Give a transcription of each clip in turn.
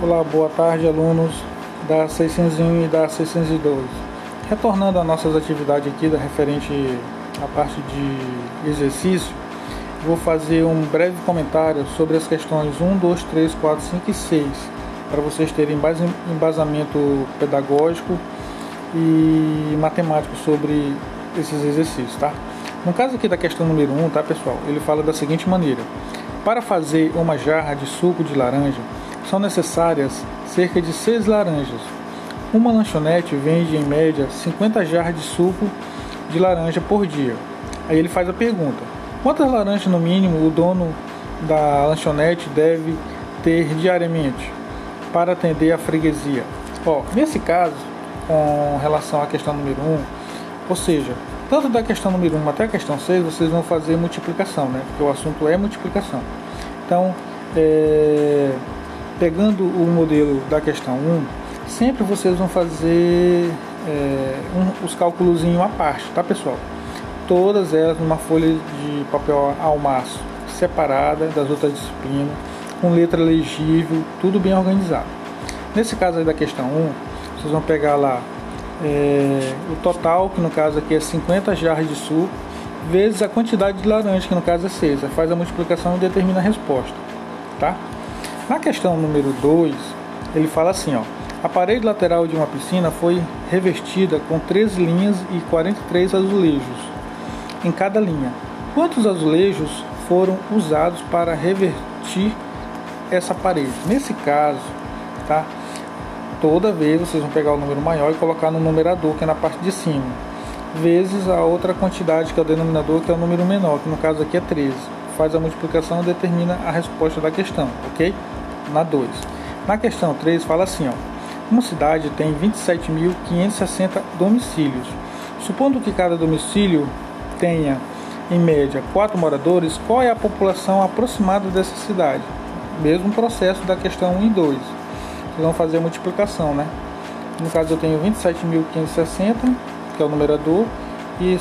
Olá, boa tarde, alunos da 601 e da 612. Retornando às nossas atividades aqui, da referente à parte de exercício, vou fazer um breve comentário sobre as questões 1, 2, 3, 4, 5 e 6, para vocês terem embasamento pedagógico e matemático sobre esses exercícios, tá? No caso aqui da questão número 1, tá pessoal, ele fala da seguinte maneira. Para fazer uma jarra de suco de laranja, são necessárias cerca de 6 laranjas. Uma lanchonete vende em média 50 jarras de suco de laranja por dia. Aí ele faz a pergunta: quantas laranjas no mínimo o dono da lanchonete deve ter diariamente para atender a freguesia? Ó, nesse caso, com relação à questão número 1, ou seja, tanto da questão número 1 até a questão 6, vocês vão fazer multiplicação, né? Porque o assunto é multiplicação. Então, é, pegando o modelo da questão 1, sempre vocês vão fazer é, um, os cálculos à parte, tá pessoal? Todas elas numa folha de papel almaço, separada das outras disciplinas, com letra legível, tudo bem organizado. Nesse caso aí da questão 1, vocês vão pegar lá é, o total, que no caso aqui é 50 jarras de suco, vezes a quantidade de laranja, que no caso é 6. Faz a multiplicação e determina a resposta. Tá? Na questão número 2, ele fala assim, ó, a parede lateral de uma piscina foi revestida com 13 linhas e 43 azulejos em cada linha. Quantos azulejos foram usados para revertir essa parede? Nesse caso, tá? Toda vez vocês vão pegar o número maior e colocar no numerador, que é na parte de cima, vezes a outra quantidade, que é o denominador, que é o número menor, que no caso aqui é 13. Faz a multiplicação e determina a resposta da questão, ok? Na 2. Na questão 3 fala assim, ó, uma cidade tem 27.560 domicílios. Supondo que cada domicílio tenha em média 4 moradores, qual é a população aproximada dessa cidade? Mesmo processo da questão 1 e 2. Vocês vão fazer a multiplicação, né? No caso eu tenho 27.560, que é o numerador, e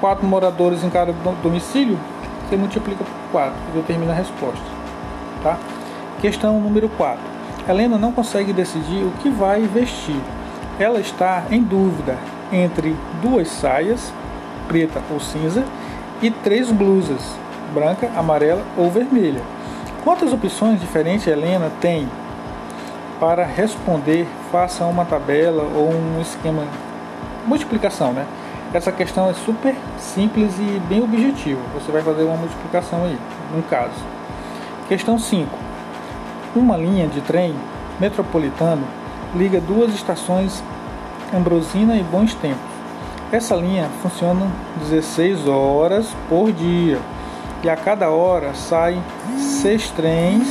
4 moradores em cada domicílio, você multiplica por 4 e determina a resposta. Tá? Questão número 4. Helena não consegue decidir o que vai vestir. Ela está em dúvida entre duas saias, preta ou cinza, e três blusas, branca, amarela ou vermelha. Quantas opções diferentes Helena tem? Para responder, faça uma tabela ou um esquema multiplicação, né? Essa questão é super simples e bem objetiva. Você vai fazer uma multiplicação aí, no caso. Questão 5. Uma linha de trem metropolitano liga duas estações Ambrosina e Bons Tempos. Essa linha funciona 16 horas por dia e a cada hora saem seis trens,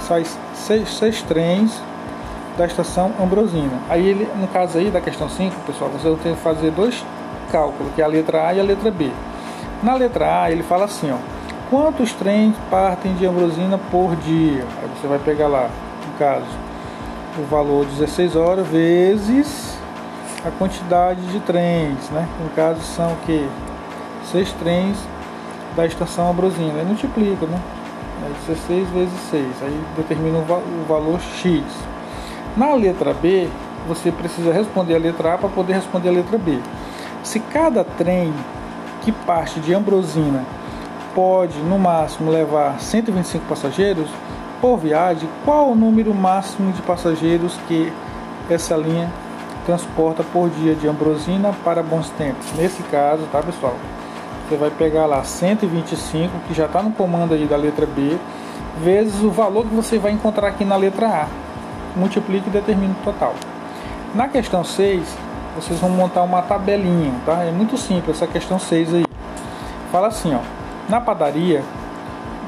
sai seis, seis trens da estação Ambrosina. Aí ele, no caso aí da questão 5, pessoal, você ter que fazer dois cálculos, que é a letra A e a letra B. Na letra A ele fala assim, ó, quantos trens partem de Ambrosina por dia? Aí você vai pegar lá, no caso, o valor 16 horas vezes a quantidade de trens, né? No caso são o que? Seis trens da estação Ambrosina. Aí multiplica, né? Aí 16 vezes 6, aí determina o valor X. Na letra B, você precisa responder a letra A para poder responder a letra B. Se cada trem que parte de Ambrosina pode no máximo levar 125 passageiros por viagem, qual o número máximo de passageiros que essa linha transporta por dia de Ambrosina para Bons Tempos? Nesse caso, tá pessoal? Você vai pegar lá 125, que já está no comando aí da letra B, vezes o valor que você vai encontrar aqui na letra A. Multiplique e determine o total. Na questão 6, vocês vão montar uma tabelinha, tá? É muito simples essa questão 6 aí. Fala assim, ó. Na padaria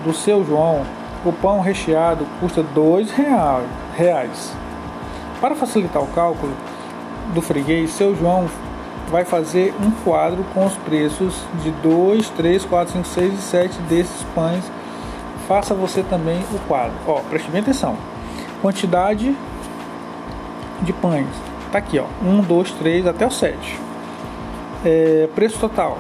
do seu João, o pão recheado custa dois reais. Para facilitar o cálculo do freguês, seu João vai fazer um quadro com os preços de 2, 3, 4, 5, 6 e 7 desses pães. Faça você também o quadro. Ó, preste bem atenção. Quantidade de pães. Tá aqui, ó. 1, 2, 3 até o 7. É, preço total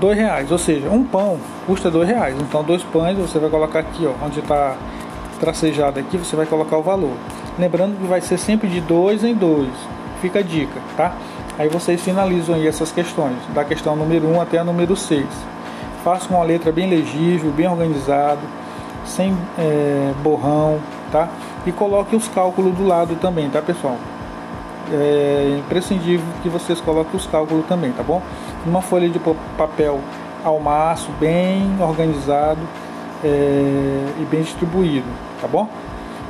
dois reais, ou seja, um pão custa dois reais. Então dois pães você vai colocar aqui, ó, onde está tracejada aqui, você vai colocar o valor. Lembrando que vai ser sempre de dois em dois. Fica a dica, tá? Aí vocês finalizam aí essas questões, da questão número 1 até a número 6. Faça com uma letra bem legível, bem organizado, sem é, borrão, tá? E coloque os cálculos do lado também, tá pessoal? É imprescindível que vocês coloquem os cálculos também, tá bom? Uma folha de papel ao maço, bem organizado é, e bem distribuído, tá bom?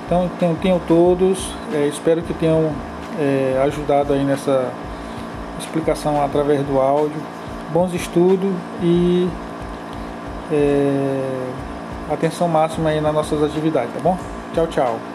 Então tenho, tenho todos, é, espero que tenham é, ajudado aí nessa explicação através do áudio. Bons estudos e atenção máxima aí nas nossas atividades, tá bom? Tchau, tchau.